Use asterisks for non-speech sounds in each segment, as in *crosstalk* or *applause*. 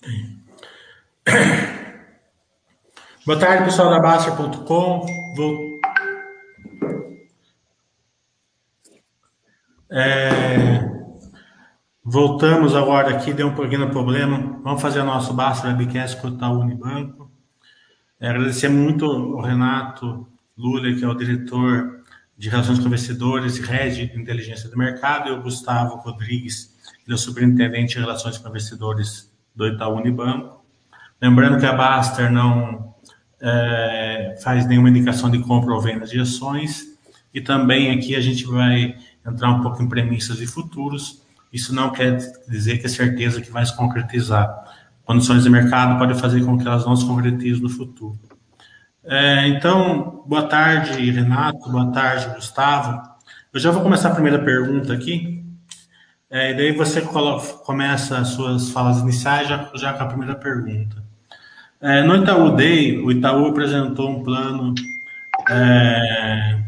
*coughs* Boa tarde, pessoal da Baster.com. Vou... É... Voltamos agora aqui, deu um pequeno problema. Vamos fazer o nosso Baster Webcast com o Unibanco. É, agradecer muito ao Renato Lula, que é o diretor de Relações com Investidores e Rede de Inteligência do Mercado, e o Gustavo Rodrigues, que é o superintendente de Relações com Investidores do Itaú Unibanco. Lembrando que a Baster não é, faz nenhuma indicação de compra ou venda de ações, e também aqui a gente vai entrar um pouco em premissas e futuros. Isso não quer dizer que é certeza que vai se concretizar. Condições de mercado podem fazer com que elas não se concretizem no futuro. É, então, boa tarde, Renato, boa tarde, Gustavo. Eu já vou começar a primeira pergunta aqui, é, e daí você coloca, começa as suas falas iniciais já, já com a primeira pergunta. É, no Itaú Day, o Itaú apresentou um plano é,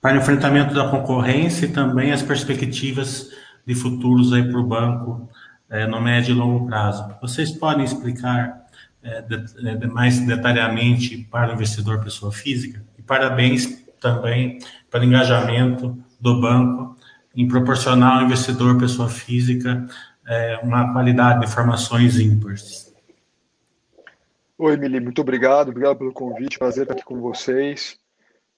para enfrentamento da concorrência e também as perspectivas de futuros aí para o banco é, no médio e longo prazo. Vocês podem explicar é, de, de, mais detalhadamente para o investidor pessoa física? E parabéns também pelo engajamento do banco em proporcionar ao investidor pessoa física é, uma qualidade de informações ímpares. Oi, Emily, muito obrigado, obrigado pelo convite, prazer estar aqui com vocês.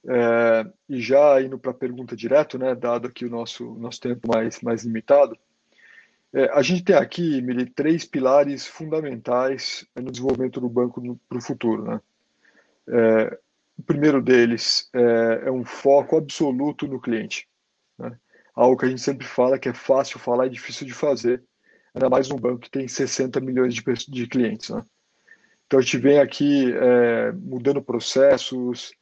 É, e já indo para a pergunta direto, né, dado aqui o nosso, nosso tempo mais, mais limitado, é, a gente tem aqui, Mili, três pilares fundamentais no desenvolvimento do banco para o futuro. Né? É, o primeiro deles é, é, um foco absoluto no cliente. Né? Algo que a gente sempre fala que é fácil falar e difícil de fazer, ainda mais num banco que tem 60 milhões de, de clientes. Né? Então a gente vem aqui é, mudando processos,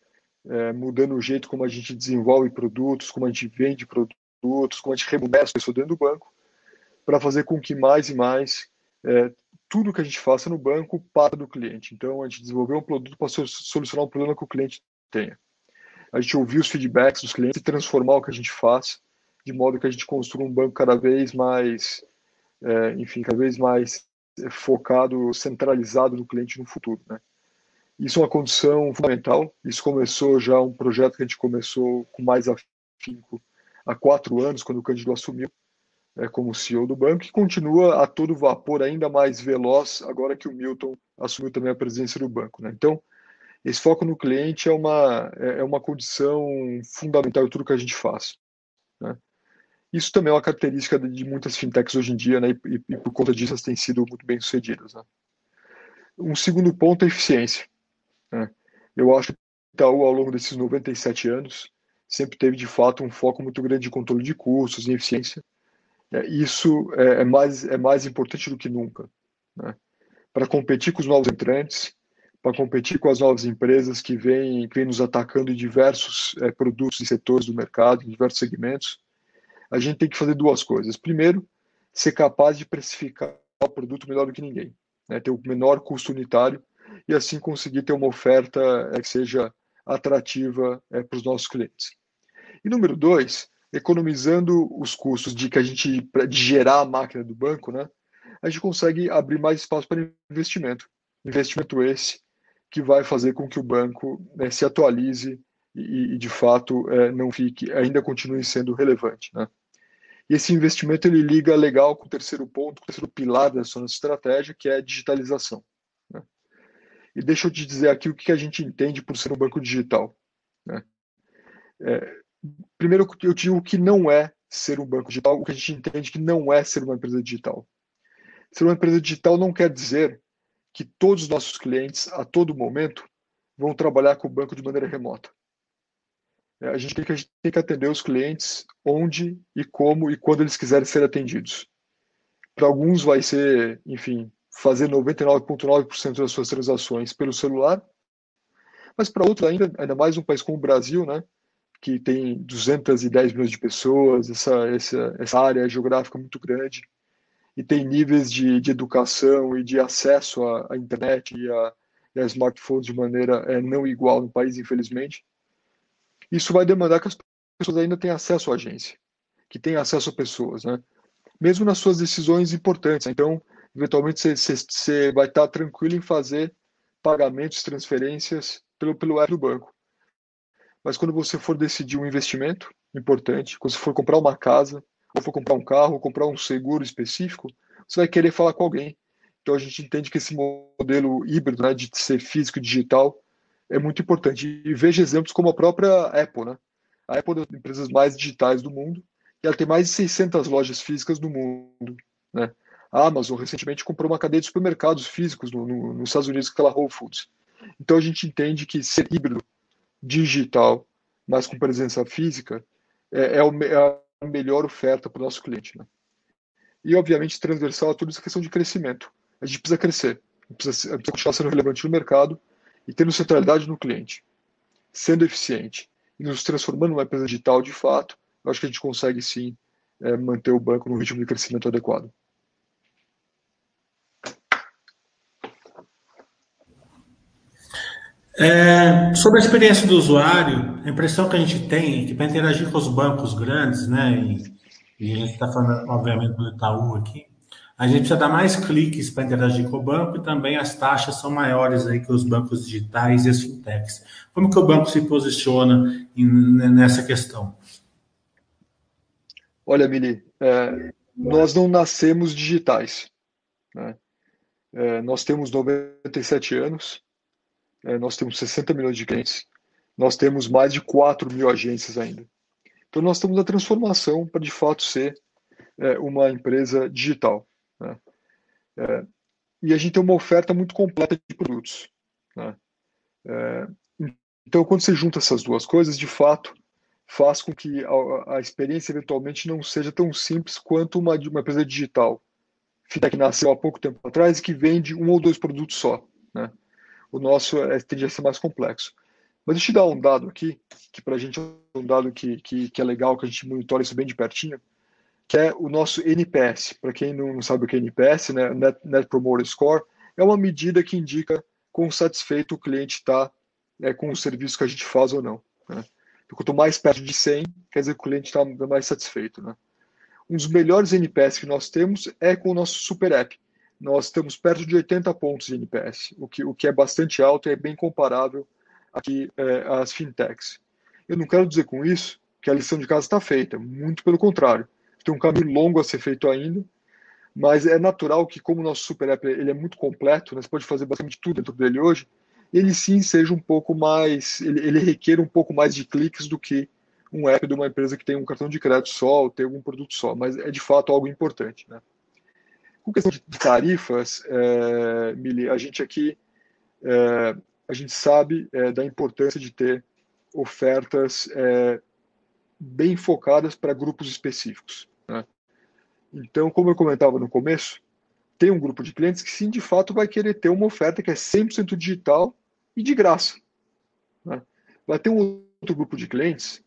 é, mudando o jeito como a gente desenvolve produtos, como a gente vende produtos, como a gente remunera as pessoas dentro do banco, para fazer com que mais e mais é, tudo que a gente faça no banco para do cliente. Então, a gente desenvolveu um produto para solucionar um problema que o cliente tenha. A gente ouvir os feedbacks dos clientes e transformar o que a gente faz de modo que a gente construa um banco cada vez mais, é, enfim, cada vez mais focado, centralizado no cliente no futuro, né? Isso é uma condição fundamental. Isso começou já um projeto que a gente começou com mais afinco há quatro anos, quando o Cândido assumiu é, como CEO do banco e continua a todo vapor, ainda mais veloz, agora que o Milton assumiu também a presidência do banco. Né? Então, esse foco no cliente é uma, é, é uma condição fundamental em tudo que a gente faz. Né? Isso também é uma característica de muitas fintechs hoje em dia, né? e, e por conta disso elas têm sido muito bem sucedidas. Né? Um segundo ponto é a eficiência. Né? Eu acho que o Itaú, ao longo desses 97 anos, sempre teve de fato um foco muito grande de controle de custos e eficiência, isso é, é, mais, é mais importante do que nunca. Né? Para competir com os novos entrantes, para competir com as novas empresas que vêm, que vêm nos atacando em diversos é, produtos e setores do mercado, em diversos segmentos, a gente tem que fazer duas coisas. Primeiro, ser capaz de precificar o produto melhor do que ninguém, né? ter o menor custo unitário e assim conseguir ter uma oferta é, que seja atrativa é, para os nossos clientes. E número dois, economizando os custos de que a gente de gerar a máquina do banco, né? A gente consegue abrir mais espaço para investimento. Investimento esse que vai fazer com que o banco né, se atualize e, e de fato é, não fique, ainda continue sendo relevante, né? E esse investimento ele liga legal com o terceiro ponto, com o terceiro pilar da nossa estratégia, que é a digitalização. Né? E deixa eu te dizer aqui o que a gente entende por ser um banco digital. Né? É, primeiro eu digo o que não é ser um banco digital, o que a gente entende que não é ser uma empresa digital. Ser uma empresa digital não quer dizer que todos os nossos clientes, a todo momento, vão trabalhar com o banco de maneira remota. É, a gente tem que, gente tem que atender os clientes onde e como e quando eles quiserem ser atendidos. Para alguns vai ser, enfim, fazer 99,9% das suas transações pelo celular, mas para outros ainda, ainda mais um país como o Brasil, né, que tem 210 milhões de pessoas, essa, essa, essa área geográfica muito grande, e tem níveis de, de educação e de acesso à, à internet e a, e a, smartphones de maneira é, não igual no país, infelizmente. Isso vai demandar que as pessoas ainda tenham acesso à agência, que tenham acesso a pessoas, né? mesmo nas suas decisões importantes. Então, eventualmente, você vai estar tranquilo em fazer pagamentos, transferências pelo, pelo app do banco. Mas quando você for decidir um investimento importante, quando você for comprar uma casa, ou for comprar um carro, ou comprar um seguro específico, você vai querer falar com alguém. Então a gente entende que esse modelo híbrido, né, de ser físico e digital, é muito importante. E veja exemplos como a própria Apple, né? A Apple é uma das empresas mais digitais do mundo e ela tem mais de 600 lojas físicas no mundo, né? A Amazon recentemente comprou uma cadeia de supermercados físicos no, no, nos Estados Unidos, aquela Whole Foods. Então a gente entende que ser híbrido, digital, mas com presença física, é, é, o, é a melhor oferta para o nosso cliente. Né? E, obviamente, transversal a tudo essa questão de crescimento. A gente precisa crescer, precisa, precisa continuar sendo relevante no mercado e tendo centralidade no cliente, sendo eficiente e nos transformando numa empresa digital de fato, eu acho que a gente consegue sim é, manter o banco no ritmo de crescimento adequado. É, sobre a experiência do usuário, a impressão que a gente tem é que para interagir com os bancos grandes, né, e, e a gente está falando, obviamente, do Itaú aqui, a gente precisa dar mais cliques para interagir com o banco e também as taxas são maiores aí que os bancos digitais e as fintechs. Como que o banco se posiciona em, nessa questão? Olha, Mili, é, nós não nascemos digitais. Né? É, nós temos 97 anos, é, nós temos 60 milhões de clientes, nós temos mais de 4 mil agências ainda. Então, nós estamos na transformação para, de fato, ser é, uma empresa digital. Né? É, e a gente tem uma oferta muito completa de produtos. Né? É, então, quando você junta essas duas coisas, de fato, faz com que a, a experiência eventualmente não seja tão simples quanto uma uma empresa digital. Fintech nasceu há pouco tempo atrás e que vende um ou dois produtos só. Né? O nosso é, tende a ser mais complexo. Mas deixa eu te dar um dado aqui, que para a gente é um dado que, que, que, é legal, que a gente monitora isso bem de pertinho, que é o nosso NPS. Para quem não sabe o que é NPS, né, Net, Net Promoter Score, é uma medida que indica quão satisfeito o cliente está é, com o serviço que a gente faz ou não. Né? Então, quanto mais perto de 100, quer dizer que o cliente está mais satisfeito. Né? Um dos melhores NPS que nós temos é com o nosso Super App nós estamos perto de 80 pontos de NPS, o que, o que é bastante alto e é bem comparável aqui é, às fintechs. Eu não quero dizer com isso que a lição de casa está feita, muito pelo contrário. Tem um caminho longo a ser feito ainda, mas é natural que, como o nosso Super App ele é muito completo, né, você pode fazer basicamente tudo dentro dele hoje, ele sim seja um pouco mais, ele, ele requer um pouco mais de cliques do que um app de uma empresa que tem um cartão de crédito só ou tem algum produto só, mas é de fato algo importante. Né? Com questão de tarifas, é, Mili, a gente aqui é, a gente sabe é, da importância de ter ofertas é, bem focadas para grupos específicos. Né? Então, como eu comentava no começo, tem um grupo de clientes que sim, de fato, vai querer ter uma oferta que é 100% digital e de graça. Né? Vai ter um outro grupo de clientes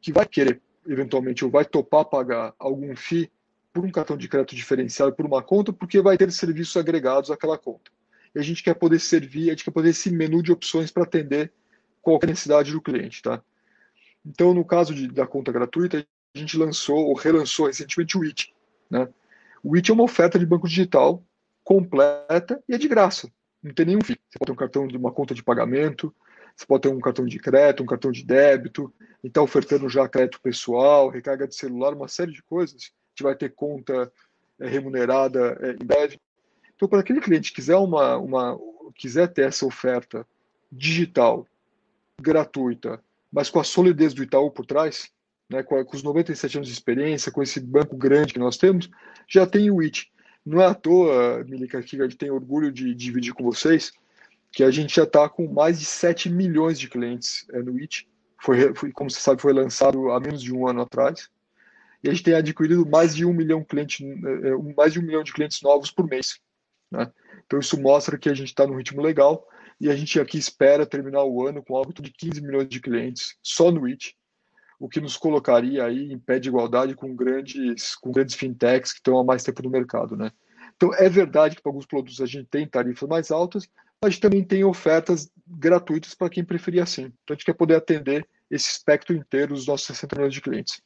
que vai querer, eventualmente, ou vai topar pagar algum FII por um cartão de crédito diferenciado por uma conta, porque vai ter serviços agregados àquela conta. E a gente quer poder servir, a gente quer poder esse menu de opções para atender qualquer necessidade do cliente, tá? Então, no caso de, da conta gratuita, a gente lançou ou relançou recentemente o IT, né? O IT é uma oferta de banco digital completa e é de graça. Não tem nenhum FII. Você pode ter um cartão de uma conta de pagamento, você pode ter um cartão de crédito, um cartão de débito, e está ofertando já crédito pessoal, recarga de celular, uma série de coisas gente vai ter conta é, remunerada é, em breve. Então, para aquele cliente que quiser, uma, uma, quiser ter essa oferta digital, gratuita, mas com a solidez do Itaú por trás, né, com, com, os 97 anos de experiência, com esse banco grande que nós temos, já tem o IT. Não é à toa, Milica, que a gente tem orgulho de, dividir com vocês, que a gente já está com mais de 7 milhões de clientes é, no IT. Foi, foi, como você sabe, foi lançado há menos de um ano atrás e a gente tem adquirido mais de um milhão, cliente, eh, eh, mais de um milhão de clientes novos por mês. Né? Então isso mostra que a gente está no ritmo legal e a gente aqui espera terminar o ano com algo de 15 milhões de clientes só no IT, o que nos colocaria aí em pé de igualdade com grandes, com grandes fintechs que estão há mais tempo no mercado. Né? Então é verdade que para alguns produtos a gente tem tarifas mais altas, mas também tem ofertas gratuitas para quem preferir assim. Então a gente quer poder atender esse espectro inteiro dos nossos 60 milhões de clientes.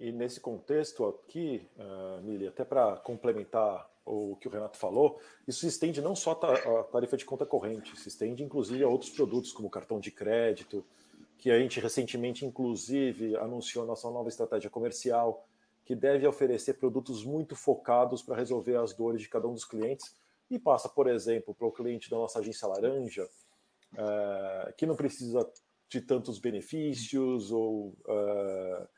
E nesse contexto aqui, uh, Mili, até para complementar o que o Renato falou, isso se estende não só a tarifa de conta corrente, se estende inclusive a outros produtos como cartão de crédito, que a gente recentemente inclusive anunciou nossa nova estratégia comercial, que deve oferecer produtos muito focados para resolver as dores de cada um dos clientes. E passa, por exemplo, para o cliente da nossa agência laranja, uh, que não precisa de tantos benefícios ou uh,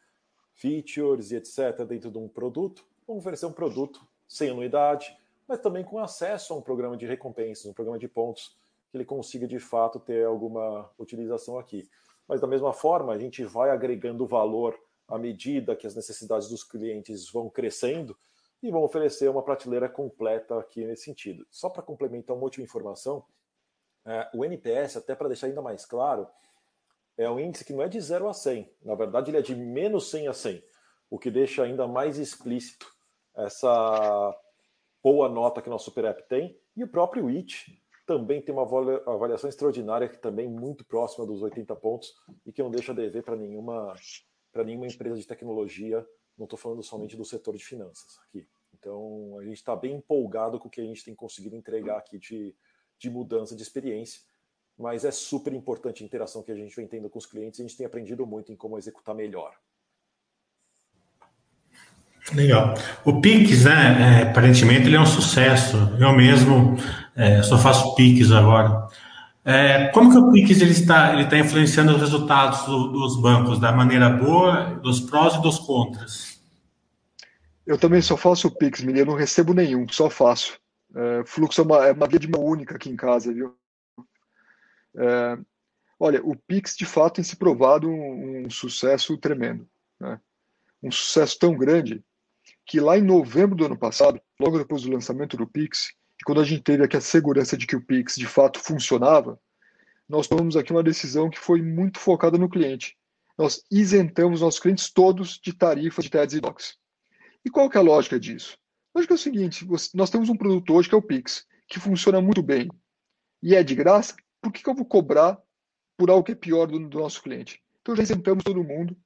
features e etc. dentro de um produto, vamos oferecer um produto sem anuidade, mas também com acesso a um programa de recompensas, um programa de pontos, que ele consiga de fato ter alguma utilização aqui. Mas da mesma forma, a gente vai agregando valor à medida que as necessidades dos clientes vão crescendo e vão oferecer uma prateleira completa aqui nesse sentido. Só para complementar uma última informação, é, o NPS, até para deixar ainda mais claro, é um índice que não é de 0 a 100. Na verdade, ele é de menos 100 a 100, o que deixa ainda mais explícito essa boa nota que nosso Super App tem. E o próprio IT também tem uma avaliação extraordinária, que também muito próxima dos 80 pontos e que não deixa dever para nenhuma, nenhuma empresa de tecnologia. Não estou falando somente do setor de finanças aqui. Então, a gente está bem empolgado com o que a gente tem conseguido entregar aqui de, de mudança de experiência mas é super importante a interação que a gente vem tendo com os clientes e a gente tem aprendido muito em como executar melhor. Legal. O Pix, né, é, aparentemente ele é um sucesso. Eu mesmo é, só faço Pix agora. É, como que o Pix ele está, ele está influenciando os resultados do, dos bancos da maneira boa, dos prós e dos contras? Eu também só faço o Pix, menino, eu não recebo nenhum, só faço. É, fluxo é uma, é uma via de mão única aqui em casa, viu? É, olha, o Pix de fato tem se provado um, um sucesso tremendo. Né? Um sucesso tão grande que lá em novembro do ano passado, logo depois do lançamento do Pix, e quando a gente teve aqui a segurança de que o Pix de fato funcionava, nós tomamos aqui uma decisão que foi muito focada no cliente. Nós isentamos nossos clientes todos de tarifa de TEDs e DOCs. E qual que é a lógica disso? A lógica é o seguinte, nós temos um produto hoje que é o Pix, que funciona muito bem e é de graça, por que, que eu vou cobrar por algo que é pior do, do nosso cliente? Então já isentamos todo mundo,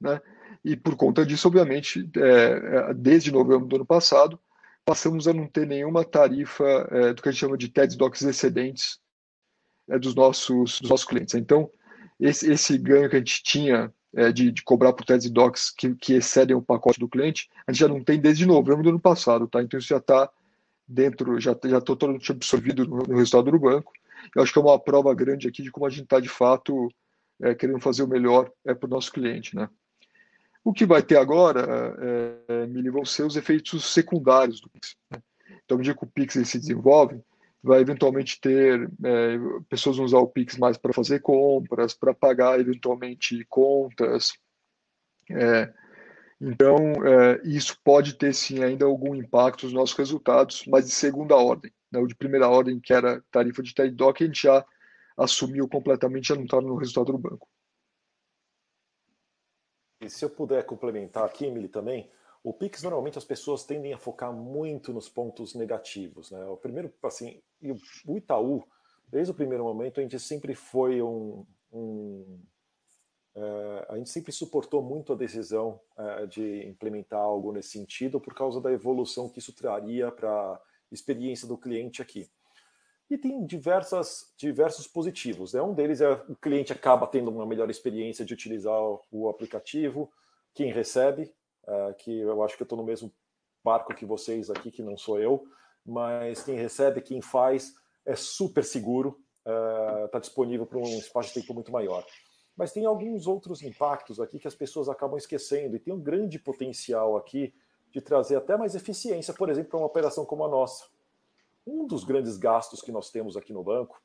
né? E por conta disso, obviamente, é, é, desde novembro do ano passado, passamos a não ter nenhuma tarifa é, do que a gente chama de TEDs Docs excedentes é, dos, nossos, dos nossos clientes. Então, esse, esse ganho que a gente tinha é, de, de, cobrar por TEDs Docs que, que, excedem o pacote do cliente, a gente já não tem desde novembro do ano passado, tá? Então isso já está dentro, já já está totalmente absorvido no, no resultado do banco eu acho que é uma prova grande aqui de como a gente está, de fato, é, querendo fazer o melhor é, para o nosso cliente. Né? O que vai ter agora, é, Mili, vão ser os efeitos secundários do Pix. Né? Então, à medida que o Pix se desenvolve, vai eventualmente ter é, pessoas vão usar o Pix mais para fazer compras, para pagar eventualmente contas. É, então, é, isso pode ter sim ainda algum impacto nos nossos resultados, mas de segunda ordem né, o de primeira ordem, que era tarifa de TED-DOC, a gente já assumiu completamente, já não está no resultado do banco. E se eu puder complementar aqui, Emily, também, o Pix normalmente as pessoas tendem a focar muito nos pontos negativos. Né? O primeiro, assim, o Itaú, desde o primeiro momento, a gente sempre foi um. um é, a gente sempre suportou muito a decisão é, de implementar algo nesse sentido por causa da evolução que isso traria para experiência do cliente aqui. E tem diversas, diversos positivos. Né? Um deles é o cliente acaba tendo uma melhor experiência de utilizar o aplicativo, quem recebe, uh, que eu acho que eu estou no mesmo barco que vocês aqui, que não sou eu, mas quem recebe, quem faz, é super seguro, está uh, disponível para um espaço de tempo muito maior. Mas tem alguns outros impactos aqui que as pessoas acabam esquecendo, e tem um grande potencial aqui de trazer até mais eficiência, por exemplo, para uma operação como a nossa. Um dos grandes gastos que nós temos aqui no banco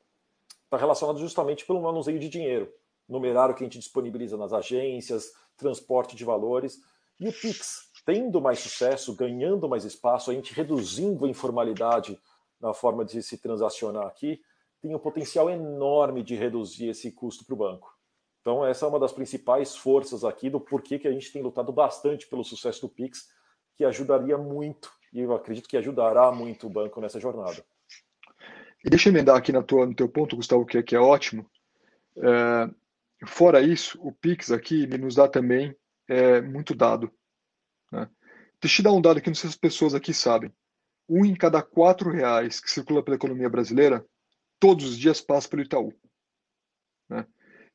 está relacionado justamente pelo manuseio de dinheiro, numerário que a gente disponibiliza nas agências, transporte de valores. E o Pix, tendo mais sucesso, ganhando mais espaço, a gente reduzindo a informalidade na forma de se transacionar aqui, tem um potencial enorme de reduzir esse custo para o banco. Então, essa é uma das principais forças aqui do porquê que a gente tem lutado bastante pelo sucesso do Pix que ajudaria muito, e eu acredito que ajudará muito o banco nessa jornada. E deixa eu emendar aqui na tua, no teu ponto, Gustavo, que, é, que é ótimo. É, fora isso, o Pix aqui nos dá também é, muito dado. Né? Deixa eu te dar um dado que não sei se as pessoas aqui sabem. Um em cada quatro reais que circula pela economia brasileira, todos os dias passa pelo Itaú. Né?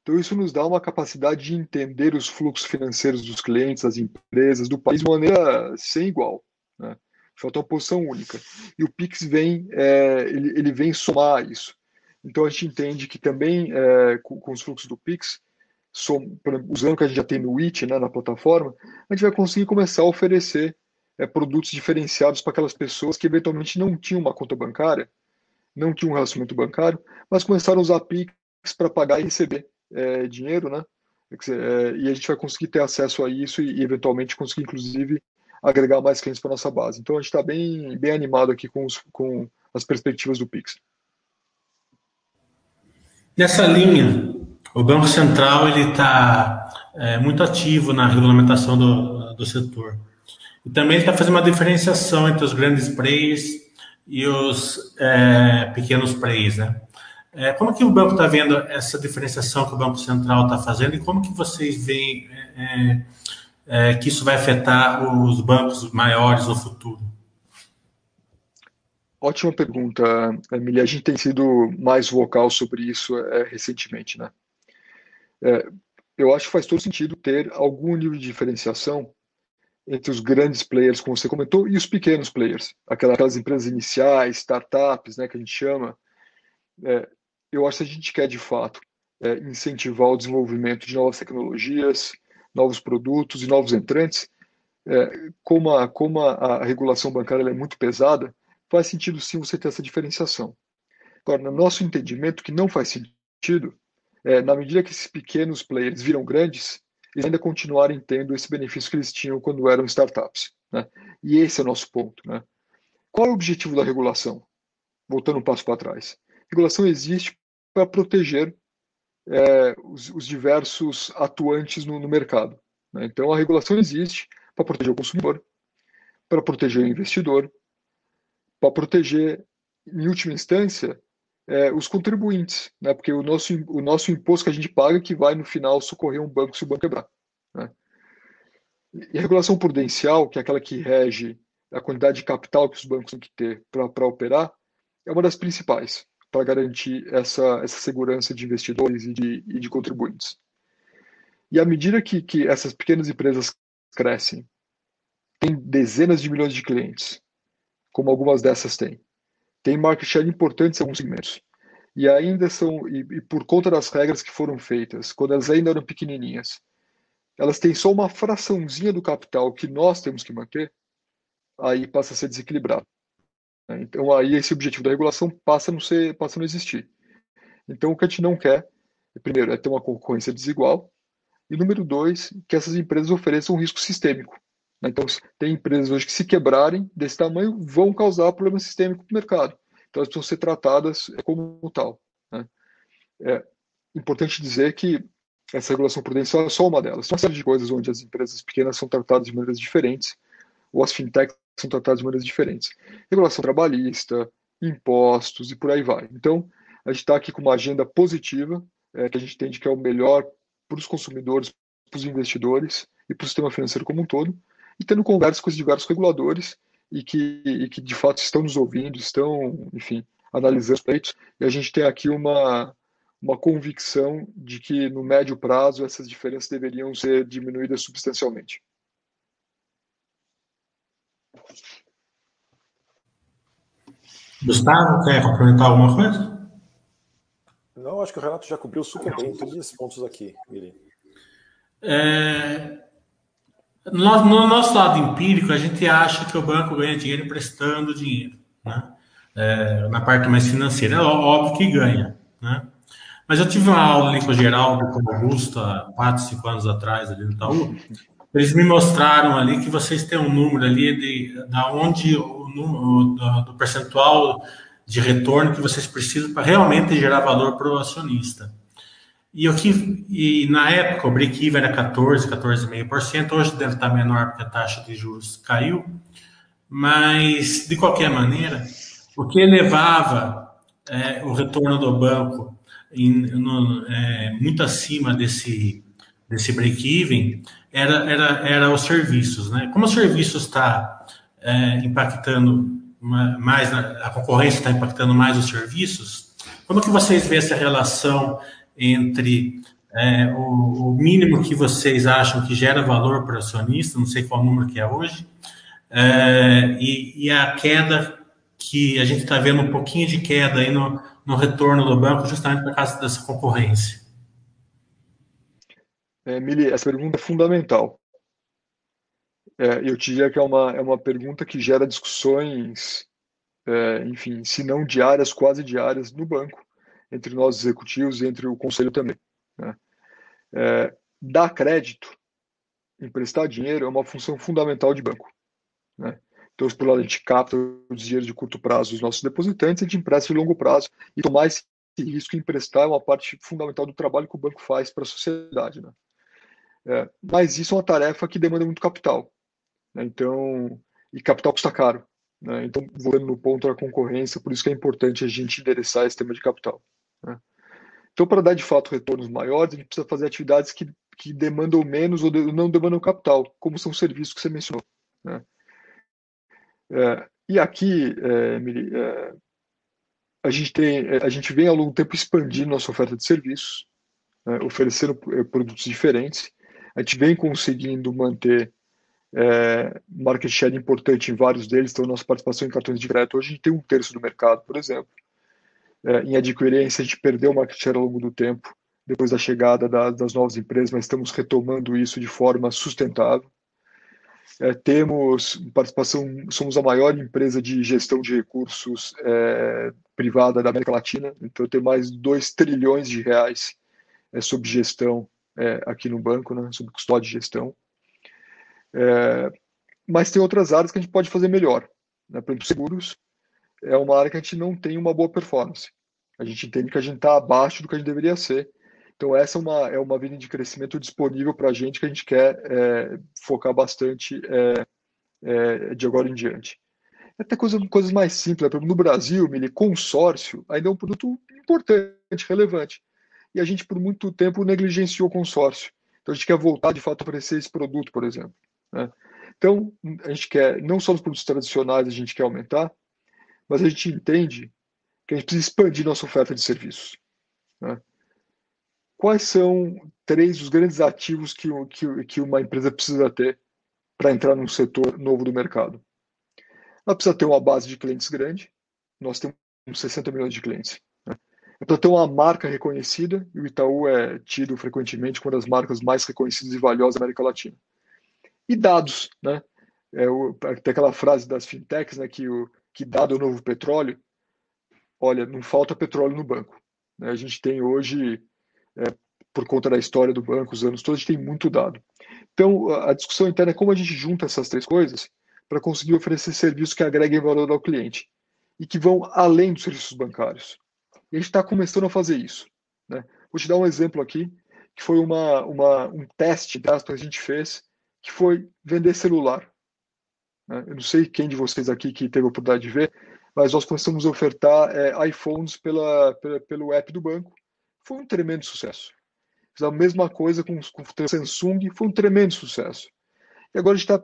Então, isso nos dá uma capacidade de entender os fluxos financeiros dos clientes, das empresas, do país de maneira sem igual. Né? Falta uma posição única. E o Pix vem, é, ele, ele, vem somar isso. Então, a gente entende que também, é, com, com, os fluxos do Pix, som, usando o que a gente já tem no IT, né, na plataforma, a gente vai conseguir começar a oferecer é, produtos diferenciados para aquelas pessoas que eventualmente não tinham uma conta bancária, não tinham um relacionamento bancário, mas começaram a usar Pix para pagar e receber é, dinheiro, né? É, e a gente vai conseguir ter acesso a isso e, e eventualmente conseguir, inclusive, agregar mais clientes para nossa base. Então a gente está bem, bem animado aqui com, os, com as perspectivas do Pix. Nessa linha, o Banco Central ele está é, muito ativo na regulamentação do, do setor. E também está fazendo uma diferenciação entre os grandes players e os é, pequenos players, né? É, como que o banco está vendo essa diferenciação que o Banco Central está fazendo e como que vocês veem é, é, que isso vai afetar os bancos maiores no futuro? Ótima pergunta, Emília. A gente tem sido mais vocal sobre isso é, recentemente, né? É, eu acho que faz todo sentido ter algum nível de diferenciação entre os grandes players, como você comentou, e os pequenos players, aquelas empresas iniciais, startups, né, que a gente chama. É, eu acho que a gente quer, de fato, é, incentivar o desenvolvimento de novas tecnologias, novos produtos e novos entrantes, é, como, a, como a, a regulação bancária é muito pesada, faz sentido sim você ter essa diferenciação. Agora, no nosso entendimento, que não faz sentido, é, na medida que esses pequenos players viram grandes, eles ainda continuarem tendo esse benefício que eles tinham quando eram startups. Né? E esse é o nosso ponto. Né? Qual é o objetivo da regulação? Voltando um passo para trás. A regulação existe para proteger é, os, os, diversos atuantes no, no mercado. Né? Então, a regulação existe para proteger o consumidor, para proteger o investidor, para proteger, em última instância, é, os contribuintes, né? porque o nosso, o nosso imposto que a gente paga que vai, no final, socorrer um banco se o banco quebrar. Né? E a regulação prudencial, que é aquela que rege a quantidade de capital que os bancos têm que ter para operar, é uma das principais para garantir essa, essa segurança de investidores e de, e de contribuintes. E à medida que, que essas pequenas empresas crescem, tem dezenas de milhões de clientes, como algumas dessas têm, tem market share importantes em alguns segmentos. E ainda são, e, e, por conta das regras que foram feitas, quando elas ainda eram pequenininhas, elas têm só uma fraçãozinha do capital que nós temos que manter, aí passa a ser desequilibrado. Então aí esse objetivo da regulação passa a não ser, passa a não existir. Então o que a gente não quer, primeiro, é ter uma concorrência desigual, e número dois, que essas empresas ofereçam um risco sistêmico. Né? Então, tem empresas hoje que, se quebrarem desse tamanho, vão causar problema sistêmico para o mercado. Então, elas precisam ser tratadas como tal. Né? É importante dizer que essa regulação prudencial é só uma delas. Tem uma série de coisas onde as empresas pequenas são tratadas de maneiras diferentes, ou as fintechs são tratadas de maneiras diferentes. Regulação trabalhista, impostos e por aí vai. Então, a gente está aqui com uma agenda positiva, é, que a gente entende que é o melhor para os consumidores, para os investidores e para o sistema financeiro como um todo e tendo conversas com os diversos reguladores e que, e que de fato estão nos ouvindo, estão, enfim, analisando os pleitos. E a gente tem aqui uma, uma convicção de que no médio prazo essas diferenças deveriam ser diminuídas substancialmente. Gustavo, quer complementar alguma coisa? Não, acho que o Renato já cobriu super bem todos esses pontos aqui, Miri. É, no, no, nosso lado empírico, a gente acha que o banco ganha dinheiro emprestando dinheiro, né? É, na parte mais financeira. É óbvio que ganha, né? Mas eu tive uma aula ali com o Geraldo, com o Augusto, há 4, 5 anos atrás, ali no Itaú. Eles me mostraram ali que vocês têm um número ali de da onde o número do, do percentual de retorno que vocês precisam para realmente gerar valor para o acionista. E, o que, e na época o break-even era 14, 14,5%, hoje deve estar menor porque a taxa de juros caiu, mas de qualquer maneira, o que elevava é, o retorno do banco em, no, é, muito acima desse, desse break-even era, era, era os serviços. Né? Como os serviços está é, impactando mais, a concorrência está impactando mais os serviços, como que vocês veem essa relação entre é, o, o, mínimo que vocês acham que gera valor para o acionista, não sei qual número que é hoje, é, e, e, a queda que a gente está vendo um pouquinho de queda aí no, no retorno do banco, justamente por causa dessa concorrência. É, Mili, essa pergunta é fundamental. É, eu diria que é uma, é uma pergunta que gera discussões, é, enfim, se não diárias, quase diárias no banco, entre nós executivos e entre o conselho também. Né? É, dar crédito, emprestar dinheiro é uma função fundamental de banco. Né? Então, por lado, a gente capta o dinheiro de curto prazo dos nossos depositantes, a gente empresta de longo prazo e tomar esse risco e emprestar é uma parte fundamental do trabalho que o banco faz para a sociedade. Né? É, mas isso é uma tarefa que demanda muito capital. Né? Então, e capital custa caro. Né? Então, voltando no ponto da concorrência, por isso que é importante a gente endereçar esse tema de capital. Né? Então, para dar de fato retornos maiores, a gente precisa fazer atividades que, que demandam menos ou de, não demandam capital, como são os serviços que você mencionou. Né? É, e aqui, é, Emily, é, a gente tem, é, a gente vem ao longo do tempo expandindo nossa oferta de serviços, né, oferecendo é, produtos diferentes. A gente vem conseguindo manter é, market share importante em vários deles, então nossa participação em cartões de crédito hoje a gente tem um terço do mercado, por exemplo. É, em adquirência, a gente perdeu market share ao longo do tempo, depois da chegada da, das novas empresas, mas estamos retomando isso de forma sustentável. É, temos participação, somos a maior empresa de gestão de recursos é, privada da América Latina, então tem mais de 2 trilhões de reais é, sob gestão é, aqui no banco, né, sob custódia de gestão. É, mas tem outras áreas que a gente pode fazer melhor. Né? Por exemplo, seguros é uma área que a gente não tem uma boa performance. A gente entende que a gente está abaixo do que a gente deveria ser então, essa é uma, é uma vinda de crescimento disponível para a gente que a gente quer é, focar bastante é, é, de agora em diante. Até coisa, coisas mais simples. Né? No Brasil, Mili, consórcio ainda é um produto importante, relevante. E a gente, por muito tempo, negligenciou o consórcio. Então, a gente quer voltar, de fato, a oferecer esse produto, por exemplo. Né? Então, a gente quer, não só nos produtos tradicionais, a gente quer aumentar, mas a gente entende que a gente precisa expandir nossa oferta de serviços. Né? quais são três dos grandes ativos que, que, que uma empresa precisa ter para entrar num setor novo do mercado? Ela precisa ter uma base de clientes grande, nós temos 60 milhões de clientes. Ela precisa ter uma marca reconhecida, e o Itaú é tido frequentemente como uma das marcas mais reconhecidas e valiosas da América Latina. E dados, né? É o, tem aquela frase das fintechs, né, que, o, que dado é o novo petróleo. Olha, não falta petróleo no banco. Né? A gente tem hoje é, por conta da história do banco, os anos todos, a gente tem muito dado. Então, a discussão interna é como a gente junta essas três coisas para conseguir oferecer serviços que agreguem valor ao cliente e que vão além dos serviços bancários. E a gente está começando a fazer isso. Né? Vou te dar um exemplo aqui, que foi uma, uma, um teste que a gente fez, que foi vender celular. Né? Eu não sei quem de vocês aqui que teve a oportunidade de ver, mas nós começamos a ofertar é, iPhones pela, pela, pelo app do banco foi um tremendo sucesso. Fiz a mesma coisa com, com Samsung, foi um tremendo sucesso. E agora a gente está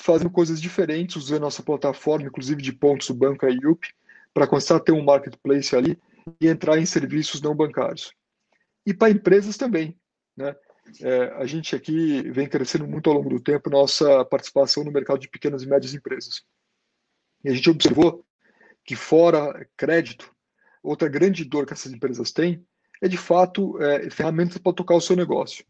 fazendo coisas diferentes, usando nossa plataforma, inclusive de pontos do banco a para começar a ter um marketplace ali e entrar em serviços não bancários. E para empresas também. Né? É, a gente aqui vem crescendo muito ao longo do tempo nossa participação no mercado de pequenas e médias empresas. E a gente observou que, fora crédito, outra grande dor que essas empresas têm é de fato é, ferramentas para tocar o seu negócio.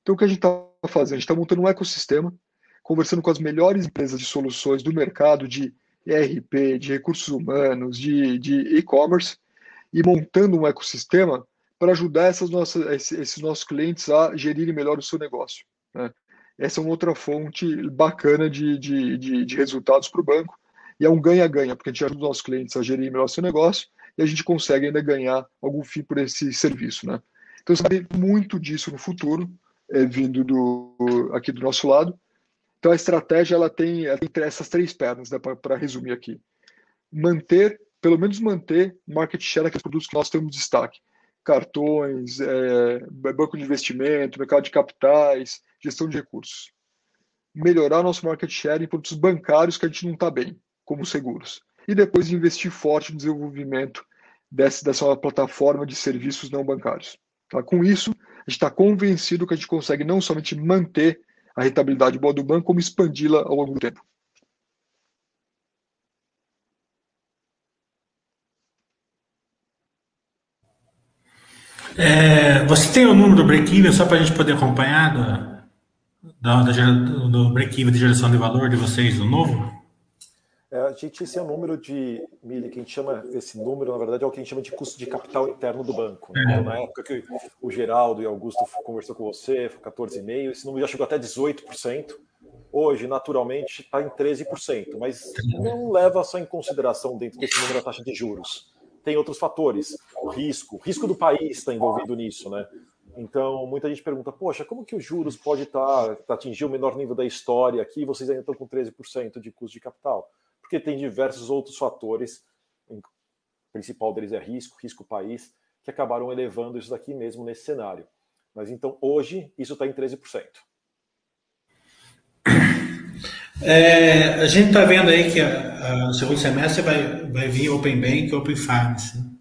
Então, o que a gente está fazendo? A gente está montando um ecossistema, conversando com as melhores empresas de soluções do mercado de ERP, de recursos humanos, de, de e-commerce, e montando um ecossistema para ajudar essas nossas, esses nossos clientes a gerirem melhor o seu negócio. Né? Essa é uma outra fonte bacana de, de, de, de resultados para o banco, e é um ganha-ganha, porque a gente ajuda os nossos clientes a gerir melhor o seu negócio, e a gente consegue ainda ganhar algum fim por esse serviço. Né? Então, sabe muito disso no futuro, é, vindo do, aqui do nosso lado. Então, a estratégia ela tem, ela tem essas três pernas, né, para resumir aqui. Manter, pelo menos manter market share aqueles produtos que nós temos destaque. Cartões, é, banco de investimento, mercado de capitais, gestão de recursos. Melhorar nosso market share em produtos bancários que a gente não está bem, como seguros. E depois investir forte no desenvolvimento dessa, dessa plataforma de serviços não bancários. Tá? Com isso, a gente está convencido que a gente consegue não somente manter a rentabilidade boa do banco, como expandi-la ao longo do tempo. É, você tem o número do break-even só para a gente poder acompanhar do, da, da, do break-even de geração de valor de vocês, do novo? É, a gente, esse é o número de milha, que a gente chama, esse número, na verdade, é o que a gente chama de custo de capital interno do banco. Né? Então, na época que o Geraldo e o Augusto conversou com você, foi 14,5%, esse número já chegou até 18%. Hoje, naturalmente, está em 13%, mas não leva só em consideração dentro desse número a taxa de juros. Tem outros fatores, o risco, o risco do país está envolvido nisso, né? Então, muita gente pergunta, poxa, como que os juros pode estar, tá, atingir o menor nível da história aqui vocês ainda estão com 13% de custo de capital? porque tem diversos outros fatores, o principal deles é risco, risco país, que acabaram elevando isso daqui mesmo nesse cenário. Mas então, hoje, isso está em 13%. É, a gente está vendo aí que o segundo semestre vai, vai vir Open Bank e Open Finance.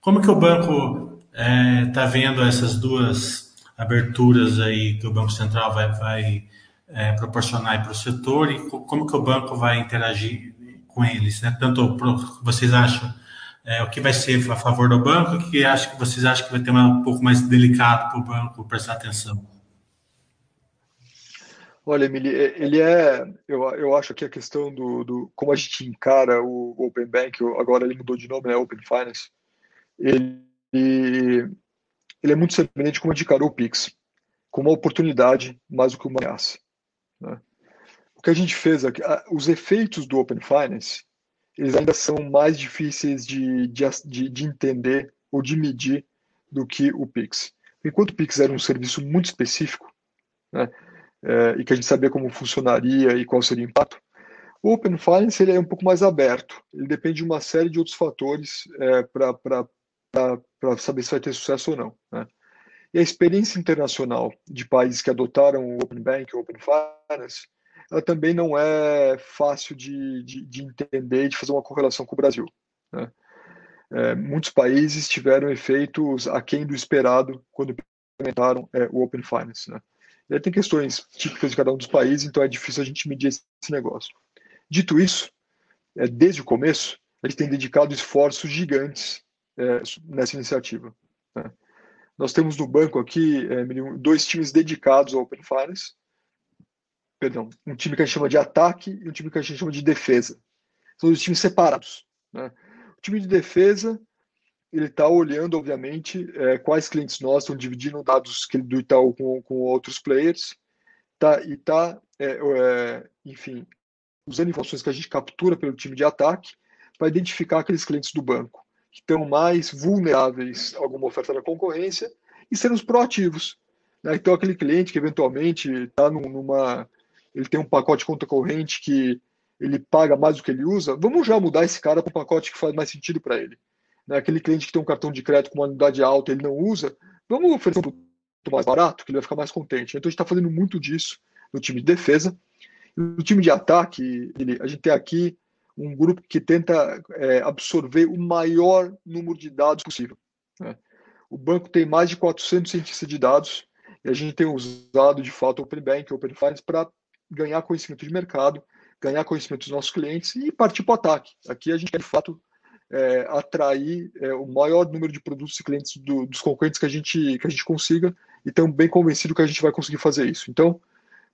Como que o banco está é, tá vendo essas duas aberturas aí que o Banco Central vai, vai é, proporcionar para o setor e como que o banco vai interagir com eles, né? Tanto vocês acham é, o que vai ser a favor do banco, o que acho que vocês acham que vai ter um pouco mais delicado para o banco prestar atenção. Olha, Emily, é, ele é, eu, eu acho que a questão do, do como a gente encara o Open Bank, agora ele mudou de nome, né, Open Finance, ele, ele é muito semelhante como encarou o Pix, como uma oportunidade mais do que uma ameaça. Né? o que a gente fez aqui, os efeitos do Open Finance, eles ainda são mais difíceis de, de, de entender ou de medir do que o Pix. Enquanto o Pix era um serviço muito específico, né, é, e que a gente sabia como funcionaria e qual seria o impacto, o Open Finance ele é um pouco mais aberto. Ele depende de uma série de outros fatores é, para saber se vai ter sucesso ou não. Né? E a experiência internacional de países que adotaram o Open Bank, o Open Finance, ela também não é fácil de, de, de entender e de fazer uma correlação com o Brasil. Né? É, muitos países tiveram efeitos aquém do esperado quando implementaram é, o Open Finance. Né? E aí tem questões típicas de cada um dos países, então é difícil a gente medir esse negócio. Dito isso, é, desde o começo, gente tem dedicado esforços gigantes é, nessa iniciativa. Né? Nós temos no banco aqui é, dois times dedicados ao Open Finance, perdão, um time que a gente chama de ataque e um time que a gente chama de defesa. São dois times separados. Né? O time de defesa ele está olhando, obviamente, é, quais clientes nossos estão dividindo dados do Itaú com, com outros players, tá, e está, é, é, enfim, usando informações que a gente captura pelo time de ataque para identificar aqueles clientes do banco que estão mais vulneráveis a alguma oferta da concorrência e sermos proativos. Né? Então, aquele cliente que eventualmente está numa ele tem um pacote conta corrente que ele paga mais do que ele usa, vamos já mudar esse cara para um pacote que faz mais sentido para ele. Né? Aquele cliente que tem um cartão de crédito com uma unidade alta ele não usa, vamos oferecer um produto mais barato, que ele vai ficar mais contente. Então a gente está fazendo muito disso no time de defesa. No time de ataque, a gente tem aqui um grupo que tenta é, absorver o maior número de dados possível. Né? O banco tem mais de 400 cientistas de dados e a gente tem usado de fato Open Bank, Open Finance para ganhar conhecimento de mercado, ganhar conhecimento dos nossos clientes e partir para o ataque. Aqui a gente quer, de fato, é, atrair é, o maior número de produtos e clientes do, dos concorrentes que a, gente, que a gente consiga e estamos bem convencidos que a gente vai conseguir fazer isso. Então,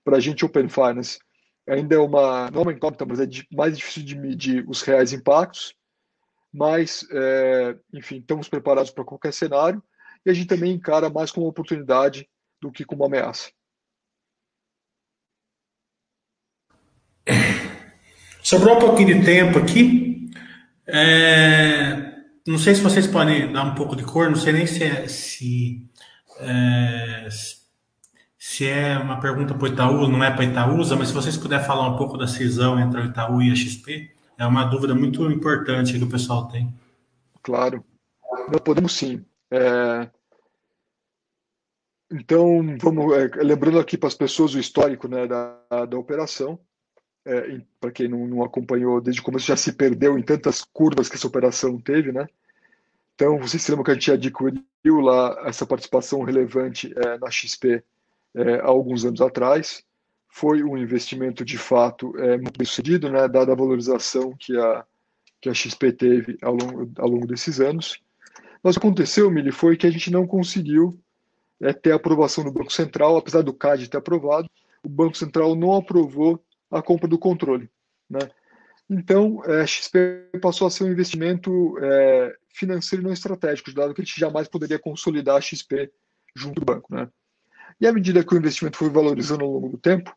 para a gente, Open Finance ainda é uma, não é uma incógnita, mas é mais difícil de medir os reais impactos, mas, é, enfim, estamos preparados para qualquer cenário e a gente também encara mais como uma oportunidade do que como uma ameaça. Sobrou um pouquinho de tempo aqui. É, não sei se vocês podem dar um pouco de cor, não sei nem se é, se, é, se é uma pergunta para o Itaú, não é para Itaúsa, mas se vocês puderem falar um pouco da cisão entre o Itaú e a XP, é uma dúvida muito importante que o pessoal tem. Claro. Nós podemos sim. É... Então, vamos é, lembrando aqui para as pessoas o histórico né, da, da operação. É, para quem não, não, acompanhou desde o começo, já se perdeu em tantas curvas que essa operação teve, né? Então, vocês se lembram que a gente adquiriu lá essa participação relevante é, na XP é, há alguns anos atrás. Foi um investimento de fato é, muito bem sucedido, né, dada a valorização que a, que a XP teve ao longo, ao longo desses anos. Mas o que aconteceu, Mili, foi que a gente não conseguiu é, ter aprovação do Banco Central, apesar do CAD ter aprovado, o Banco Central não aprovou a compra do controle. Né? Então, é, a XP passou a ser um investimento é, financeiro não estratégico, dado que a gente jamais poderia consolidar a XP junto do banco. Né? E à medida que o investimento foi valorizando ao longo do tempo,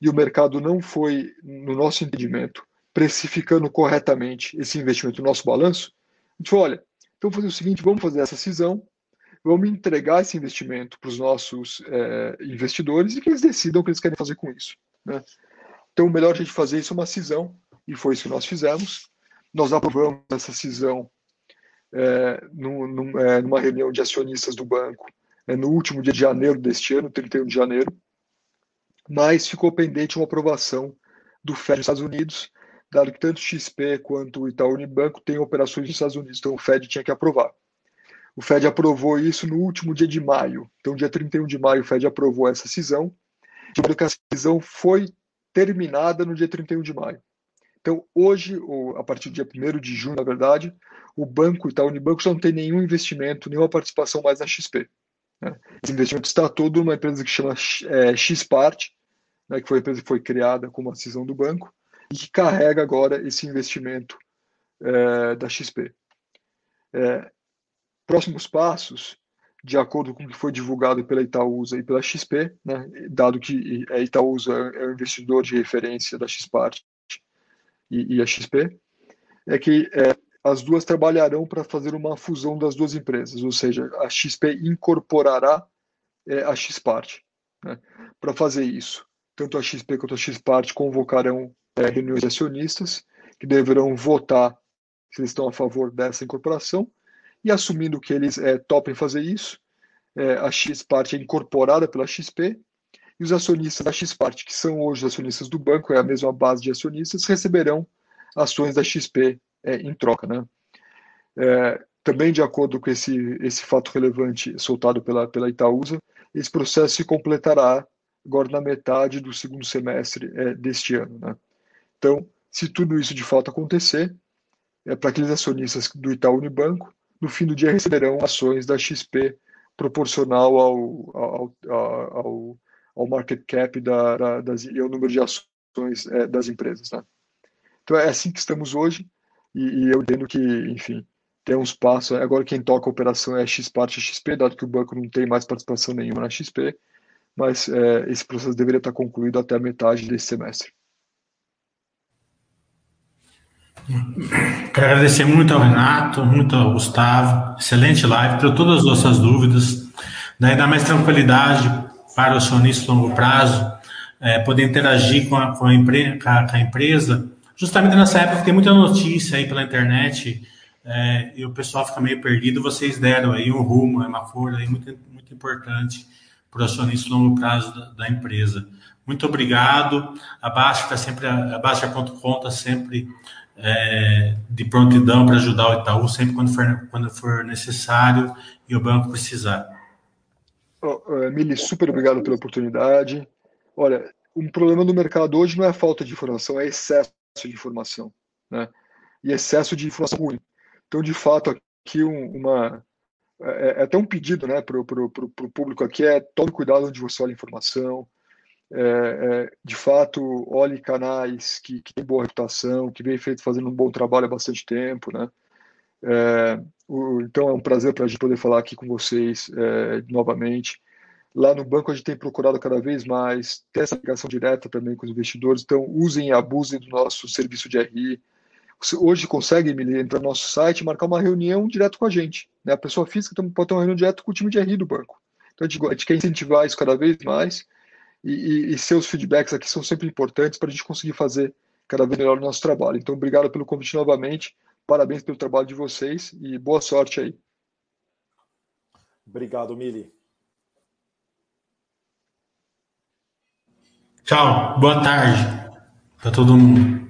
e o mercado não foi, no nosso entendimento, precificando corretamente esse investimento no nosso balanço, a gente falou, olha, então fazer o seguinte, vamos fazer essa cisão, vamos entregar esse investimento para os nossos é, investidores e que eles decidam o que eles querem fazer com isso. Né? Então, o melhor a gente fazer isso é uma cisão, e foi isso que nós fizemos. Nós aprovamos essa cisão é, numa reunião de acionistas do banco é, no último dia de janeiro deste ano, 31 de janeiro, mas ficou pendente uma aprovação do FED dos Estados Unidos, dado que tanto o XP quanto o Itaú Unibanco têm operações nos Estados Unidos, então o FED tinha que aprovar. O Fed aprovou isso no último dia de maio. Então, dia 31 de maio, o Fed aprovou essa cisão. De que a cisão foi terminada no dia 31 de maio. Então, hoje, ou a partir do dia 1 de junho, na verdade, o banco Itaú Unibanco já não tem nenhum investimento, nenhuma participação mais na XP. Esse investimento está todo numa empresa que chama é, Xpart, né, que foi a empresa que foi criada como uma cisão do banco, e que carrega agora esse investimento é, da XP. É, Próximos passos, de acordo com o que foi divulgado pela Itaúsa e pela XP, né, dado que a Itaúsa é o investidor de referência da Xpart e, e a XP, é que é, as duas trabalharão para fazer uma fusão das duas empresas, ou seja, a XP incorporará é, a Xpart. Né, para fazer isso, tanto a XP quanto a Xpart convocarão é, reuniões de acionistas que deverão votar se eles estão a favor dessa incorporação e assumindo que eles é, topem fazer isso, é, a X-Parte é incorporada pela XP e os acionistas da X-Parte, que são hoje acionistas do banco, é a mesma base de acionistas, receberão ações da XP é, em troca. Né? É, também de acordo com esse, esse fato relevante soltado pela, pela Itaúsa, esse processo se completará agora na metade do segundo semestre é, deste ano. Né? Então, se tudo isso de fato acontecer, é para aqueles acionistas do Itaú Unibanco, no fim do dia receberão ações da XP proporcional ao, ao, ao, ao market cap da, da, das, e ao número de ações é, das empresas. Né? Então é assim que estamos hoje e, e eu entendo que, enfim, tem uns passos. Agora quem toca a operação é a X-Parte XP, dado que o banco não tem mais participação nenhuma na XP, mas é, esse processo deveria estar concluído até a metade desse semestre. Quero agradecer muito ao Renato, muito ao Gustavo. Excelente live, para todas as nossas dúvidas. Daí dá mais tranquilidade para o acionista longo prazo, é, poder interagir com a, com, a empre, com, a, com a, empresa. Justamente nessa época tem muita notícia aí pela internet é, e o pessoal fica meio perdido. Vocês deram aí um rumo, uma cor aí muito, muito importante para o acionista longo prazo da, da empresa. Muito obrigado. A Baixa está sempre, a Baixa.com está sempre é, de prontidão para ajudar o Itaú sempre quando for, quando for necessário e o banco precisar. Oh, Mili, super obrigado pela oportunidade. Olha, um problema do mercado hoje não é a falta de informação, é excesso de informação, né? E excesso de informação ruim. Então, de fato, aqui um, uma é, é, até um pedido, né, para o público aqui é tome cuidado onde você olha informação, é, é, de fato, olhe canais que, que têm boa reputação, que vem feito fazendo um bom trabalho há bastante tempo, né? É, o, então é um prazer para a gente poder falar aqui com vocês é, novamente. Lá no banco a gente tem procurado cada vez mais ter essa ligação direta também com os investidores, então usem e abusem do nosso serviço de RI. Hoje consegue me entrar no nosso site e marcar uma reunião direto com a gente. Né? A pessoa física pode ter uma reunião direto com o time de RI do banco. Então a gente, a gente quer incentivar isso cada vez mais e, e, e seus feedbacks aqui são sempre importantes para a gente conseguir fazer cada vez melhor o nosso trabalho. Então, obrigado pelo convite novamente, parabéns pelo trabalho de vocês e boa sorte aí. Obrigado, Mili. Tchau, boa tarde para todo mundo.